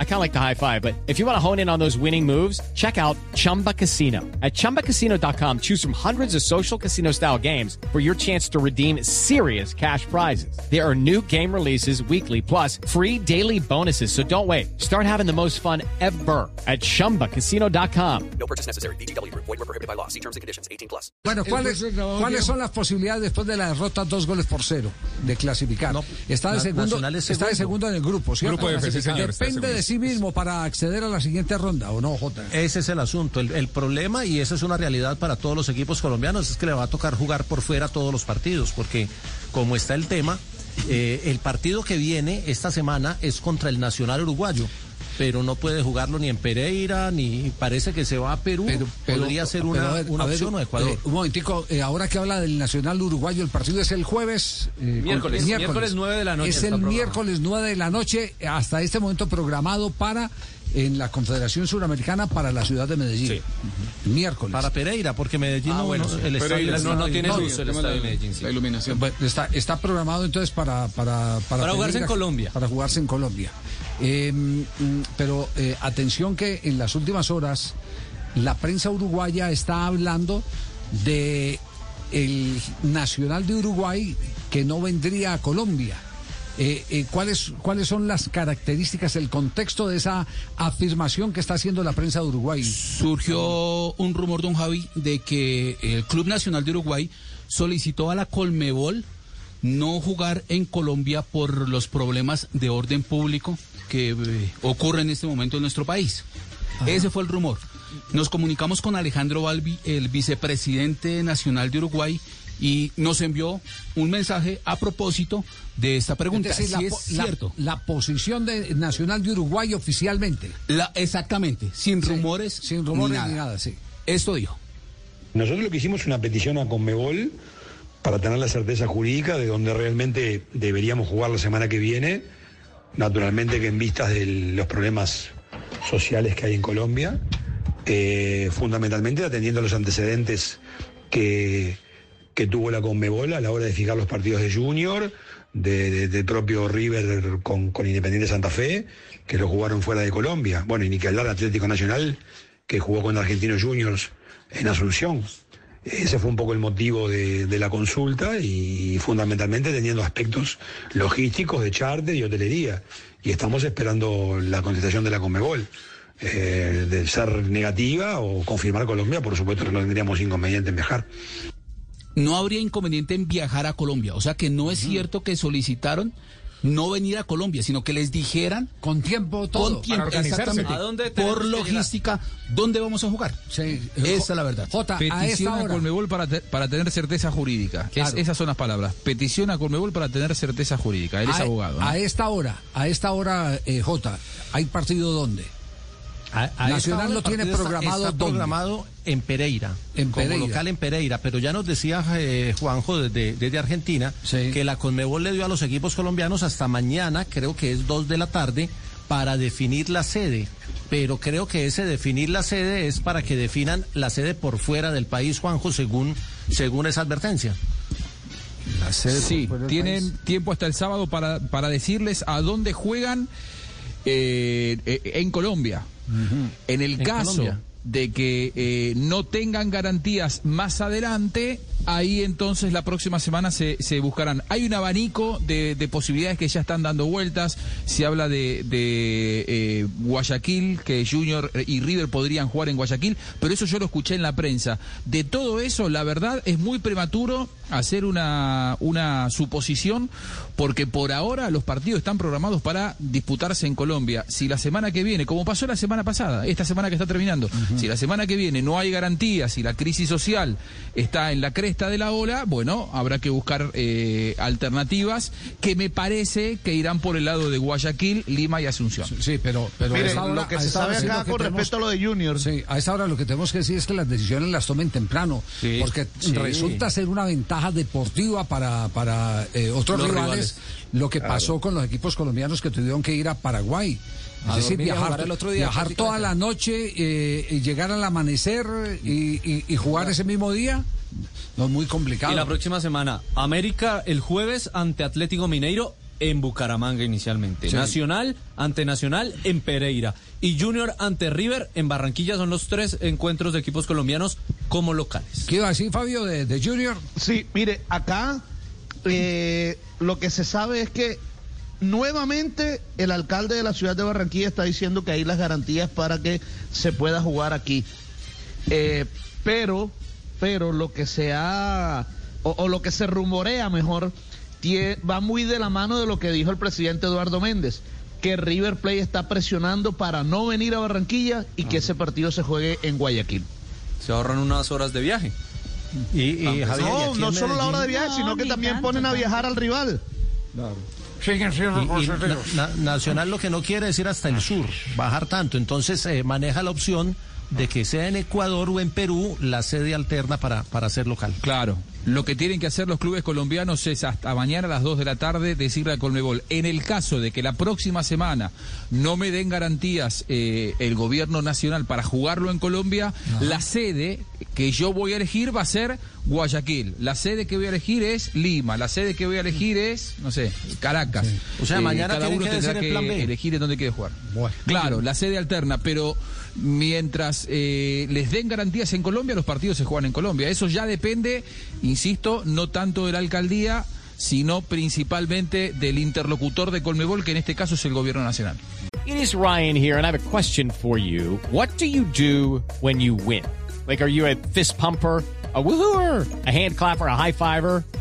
I kind of like the high five, but if you want to hone in on those winning moves, check out Chumba Casino. At ChumbaCasino.com, choose from hundreds of social casino style games for your chance to redeem serious cash prizes. There are new game releases weekly, plus free daily bonuses. So don't wait. Start having the most fun ever at ChumbaCasino.com. No purchase necessary. BGW. Void were prohibited by law. See terms and conditions. 18 plus. Bueno, ¿cuáles, ¿cuáles son las posibilidades después de la derrota dos goles por cero de clasificar? No, está de Na- segundo, está de segundo. segundo en el grupo, ¿cierto? Grupo F, sí, señor, Depende de sí mismo para acceder a la siguiente ronda, ¿o no, Jota? Ese es el asunto. El, el problema, y esa es una realidad para todos los equipos colombianos, es que le va a tocar jugar por fuera todos los partidos, porque como está el tema, eh, el partido que viene esta semana es contra el Nacional Uruguayo. Pero no puede jugarlo ni en Pereira, ni parece que se va a Perú. Podría ser pero, una, a ver, una a ver, opción o Ecuador. eh, un momentico, eh, ahora que habla del Nacional Uruguayo, el partido es el jueves. eh, Miércoles, con- miércoles nueve de la noche Es el miércoles 9 de la noche, hasta este momento programado para en la Confederación Suramericana para la ciudad de Medellín. Sí. Miércoles. Para Pereira, porque Medellín Ah, no, bueno, sí. el Pero estadio no- está no bien. tiene No, luz el estadio de Medellín, sí. La iluminación. Está, está programado entonces para para para, Para jugarse Pereira, en Colombia. para jugarse en Colombia Eh, mm, pero eh, atención que en las últimas horas la prensa uruguaya está hablando de el nacional de Uruguay que no vendría a Colombia Eh, ¿cuáles, ¿Cuáles son las características, el contexto de esa afirmación que está haciendo la prensa de Uruguay? Surgió un rumor, don Javi, de que el Club Nacional de Uruguay solicitó a la Colmebol no jugar en Colombia por los problemas de orden público que eh, ocurren en este momento en nuestro país. Ese fue el rumor. Nos comunicamos con Alejandro Balbi, el vicepresidente nacional de Uruguay, y nos envió un mensaje a propósito de esta pregunta. Es decir, si la, es la- cierto. la posición de Nacional de Uruguay oficialmente. La- exactamente, sin Sí, rumores. Sin rumores ni nada, sí. Esto dijo. Nosotros lo que hicimos es una petición a Conmebol para tener la certeza jurídica de donde realmente deberíamos jugar la semana que viene. Naturalmente que en vistas de los problemas sociales que hay en Colombia, eh, fundamentalmente atendiendo a los antecedentes que, que tuvo la Conmebol a la hora de fijar los partidos de Junior, de, propio River con, Independiente Santa Fe, que lo jugaron fuera de Colombia. Bueno, y ni que hablar Atlético Nacional, que jugó con Argentinos Juniors en Asunción. Ese fue un poco el motivo de, de la consulta y fundamentalmente teniendo aspectos logísticos de charter y hotelería. Y estamos esperando la contestación de la Conmebol. Eh, de ser negativa o confirmar Colombia, por supuesto que no tendríamos inconveniente en viajar. no habría inconveniente en viajar a Colombia. O sea que no es cierto que solicitaron no venir a Colombia, sino que les dijeran Con tiempo todo. con tiempo, exactamente, ¿A dónde por logística, dónde vamos a jugar. Sí. Esa es la verdad. Jota, a esta Petición a, hora. Colmebol para, te- para tener certeza jurídica. Es- Claro. esas son las palabras. Petición a Colmebol para tener certeza jurídica. Él es a, abogado. ¿no? a esta hora, a esta hora, eh, Jota, ¿hay partido dónde? A- a esta Nacional lo tiene está- programado programado en Pereira. En como Pereira. local en Pereira. Pero ya nos decía eh, Juanjo desde, desde Argentina Sí. que la Conmebol le dio a los equipos colombianos hasta mañana, creo que es dos de la tarde, para definir la sede. Pero creo que ese definir la sede es para que definan la sede por fuera del país, Juanjo, según, según esa advertencia. Sí, tienen tiempo hasta el sábado para, para decirles a dónde juegan eh, eh, en Colombia. En el En caso Colombia. de que eh, no tengan garantías más adelante, ahí entonces la próxima semana se, se buscarán. Hay un abanico de, de posibilidades que ya están dando vueltas. Se habla de, de eh, Guayaquil, que Junior y River podrían jugar en Guayaquil, pero eso yo lo escuché en la prensa. De todo eso, la verdad es muy prematuro hacer una, una suposición, porque por ahora los partidos están programados para disputarse en Colombia. Si la semana que viene, como pasó la semana pasada, esta semana que está terminando, si la semana que viene no hay garantías, si la crisis social está en la cresta de la ola, bueno, habrá que buscar eh, alternativas que me parece que irán por el lado de Guayaquil, Lima y Asunción. Sí, pero, pero hora- lo que se sabe hora acá con tenemos- respecto a lo de Junior. Sí, a esa hora lo que tenemos que decir es que las decisiones las tomen temprano, Sí, porque sí. resulta ser una ventaja ventaja deportiva para, para eh, otros rivales, rivales. lo que pasó con los equipos colombianos que tuvieron que ir a Paraguay. Es A decir, viajar, el otro día, viajar toda la noche eh, y llegar al amanecer y, y- y jugar ese mismo día, no es muy complicado. Y la próxima semana, América el jueves ante Atlético Mineiro en Bucaramanga inicialmente. Sí. Nacional ante Nacional en Pereira. Y Junior ante River en Barranquilla. Son los tres encuentros de equipos colombianos como locales. ¿Qué iba a decir, Fabio, de, de Junior? Sí, mire, acá eh, lo que se sabe es que nuevamente el alcalde de la ciudad de Barranquilla está diciendo que hay las garantías para que se pueda jugar aquí. Eh, pero, pero lo que se ha, o, o lo que se rumorea mejor, tie- va muy de la mano de lo que dijo el presidente Eduardo Méndez, que River Plate está presionando para no venir a Barranquilla y que ese partido se juegue en Guayaquil. Se ahorran unas horas de viaje. Y, y Javier, y No, no solo la hora de viaje, sino que también tanto, ponen a tanto. viajar al rival. Siguen siendo Y- y Na- Na- Nacional lo que no quiere decir hasta el sur, bajar tanto. Entonces eh, maneja la opción de que sea en Ecuador o en Perú la sede alterna para, para ser local. Claro. Lo que tienen que hacer los clubes colombianos es hasta mañana a las 2 de la tarde decirle a Colmebol, en el caso de que la próxima semana no me den garantías eh, el gobierno nacional para jugarlo en Colombia, la sede que yo voy a elegir va a ser Guayaquil. La sede que voy a elegir es Lima. La sede que voy a elegir es, no sé, Caracas. Eh, O sea, mañana cada tienen uno que tendrá decir el que plan B. elegir en dónde quiere jugar. Bueno. Claro, la sede alterna, pero mientras eh, les den garantías en Colombia, los partidos se juegan en Colombia. Eso ya depende, insisto, no tanto de la alcaldía, sino principalmente del interlocutor de Colmebol, que en este caso es el gobierno nacional. It is Ryan here, and I have a question for you. What do you do when you win? Like, are you a fist pumper? A woohooer, a hand clapper, a high fiver.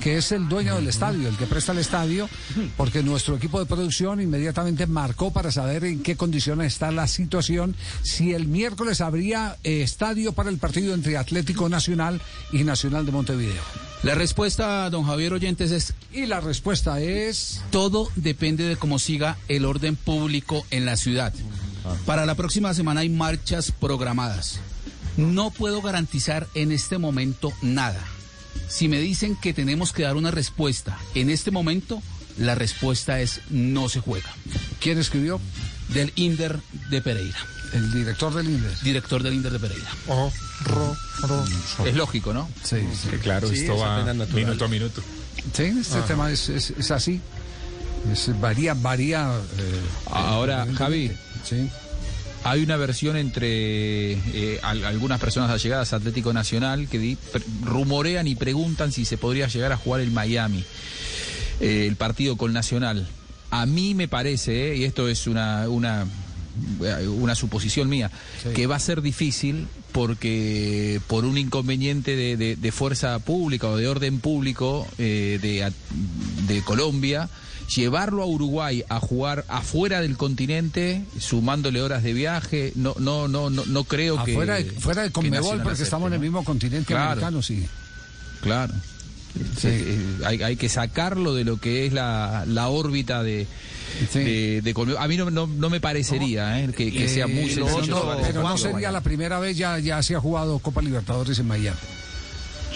que es el dueño del estadio, el que presta el estadio, porque nuestro equipo de producción inmediatamente marcó para saber en qué condiciones está la situación, si el miércoles habría eh, estadio para el partido entre Atlético Nacional y Nacional de Montevideo. La respuesta, don Javier Oyentes, es Y la respuesta es... todo depende de cómo siga el orden público en la ciudad. Para la próxima semana hay marchas programadas. No puedo garantizar en este momento nada. Si me dicen que tenemos que dar una respuesta en este momento, la respuesta es no se juega. ¿Quién escribió? Del Inder de Pereira, El director del Inder. director del Inder de Pereira. Es lógico, ¿no? Sí, sí. Claro, Sí, esto es va minuto a minuto. Sí, este tema es, es- es así. Es- varía, varía. eh, Ahora, Javi, Sí. Hay una versión entre eh, al- algunas personas allegadas a Atlético Nacional que di- rumorean y preguntan si se podría llegar a jugar el Miami, eh, el partido con Nacional. A mí me parece, eh, y esto es una, una, eh, una suposición mía, que va a ser difícil porque por un inconveniente de, de- de fuerza pública o de orden público eh, de, de Colombia, llevarlo a Uruguay a jugar afuera del continente, sumándole horas de viaje, no, no, no, no, no creo que. Afuera de, fuera de que Conmebol, porque acepte, estamos en el mismo continente Claro. americano, sí. Claro. Sí. Eh, hay, hay que sacarlo de lo que es la, la órbita de, Sí. de, de. A mí no, no, no me parecería eh, que, que sea muy Eh, sencillo. no, no, llevarlo pero no sería la primera vez, ya, ya se ha jugado Copa Libertadores en Miami.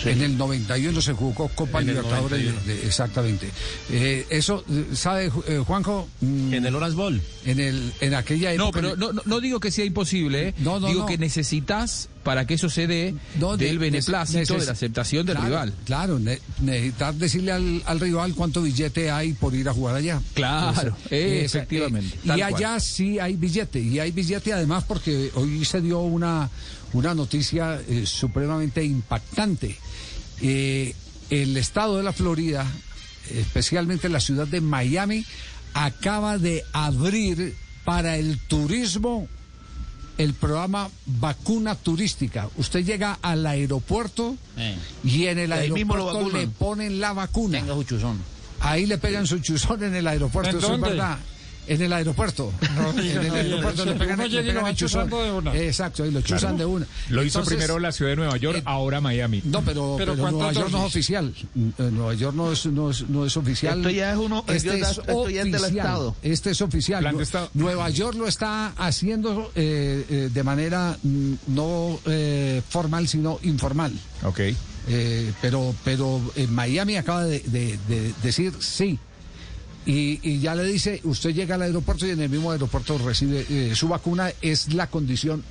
En el 91 se jugó Copa Libertadores, 91. de- exactamente. Eh, eso, eh, ¿sabe, eh, Juanjo? Mm, En el Orange Bowl. en, el, en aquella época... No, pero no, no- no digo que sea imposible, ¿eh? No, no, digo no. que necesitas para que eso se dé No, del beneplácito, neces- de la aceptación del claro, rival. Claro, ne- necesitar decirle al, al rival cuánto billete hay por ir a jugar allá. Claro, Esa- efectivamente, eh, y allá sí hay billete, y hay billete además porque hoy se dio una, una noticia eh, supremamente impactante. Eh, el estado de la Florida, especialmente la ciudad de Miami, acaba de abrir para el turismo el programa vacuna turística. Usted llega al aeropuerto Eh. y en el ahí mismo lo aeropuerto le ponen la vacuna. Ahí le pegan su chuzón en el aeropuerto, ¿En eso es dónde? verdad. En el aeropuerto. en el no, aeropuerto le pegan, le el chuzón. de una. Exacto, y lo chuzan de una. Lo hizo Entonces, primero la ciudad de Nueva York, eh, ahora Miami. No, pero, Pero pero ¿cuántas Nueva York no es oficial. Eh, Nueva York no es, no es, no es oficial. Esto ya es uno- Este esto es ya- esto ya es del oficial. Estado. Este es oficial. Plan de Nu- Estado. Nueva York lo está haciendo eh, eh, de manera mm, no eh, formal, sino informal. Ok. Eh, pero, pero Miami acaba de, de- de decir sí. Y, y ya le dice, usted llega al aeropuerto y en el mismo aeropuerto recibe eh, su vacuna, es la condición,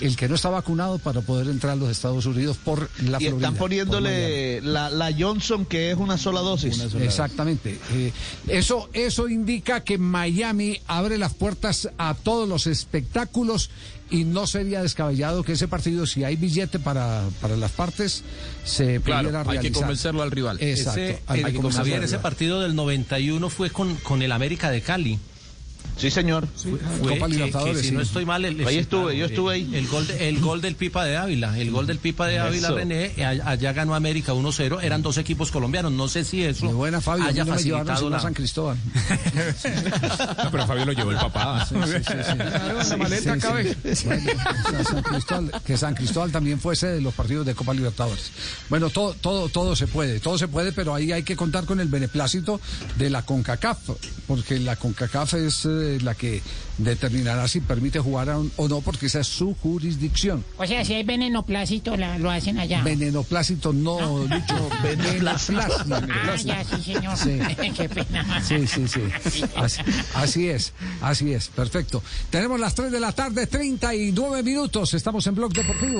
el que no está vacunado para poder entrar a los Estados Unidos por la Y Florida. están poniéndole la, la Johnson, que es una sola dosis. Exactamente. Eh, eso, eso indica que Miami abre las puertas a todos los espectáculos y no sería descabellado que ese partido, si hay billete para, para las partes, se Claro, pudiera hay que realizar. convencerlo al rival. Exacto. Ese, hay el- que convencerlo Javier, al ese partido del 91 fue con, con el América de Cali. Sí, señor. Fue Copa Libertadores, que si sí. no estoy mal, el- Ahí estuve, yo estuve el- ahí. El gol, de- el gol del Pipa de Ávila, el gol del Pipa de Ávila, Eso. René, allá ganó América 1-0, eran dos equipos colombianos, no sé si eso Muy buena, Fabio. Haya no facilitado la... San Cristóbal. No, pero Fabio lo llevó el papá. Sí, sí, sí, sí. la maleta Sí, sí. cabe. Bueno, o sea, San Cristóbal, que San Cristóbal también fuese de los partidos de Copa Libertadores. Bueno, todo, todo, todo se puede, todo se puede, pero ahí hay que contar con el beneplácito de la CONCACAF, porque la CONCACAF es eh, la que determinará si permite jugar un- o no, porque esa es su jurisdicción. O sea, si hay venenoplácito, la, lo hacen allá. Venenoplácito no, Lucho, beneplácito. ah, ya, sí, señor. Sí. Qué pena. Sí, sí, sí. Así, así es, así es, perfecto. Tenemos las 3 de la tarde, 39 minutos. Estamos en Blog Deportivo.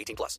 18 plus.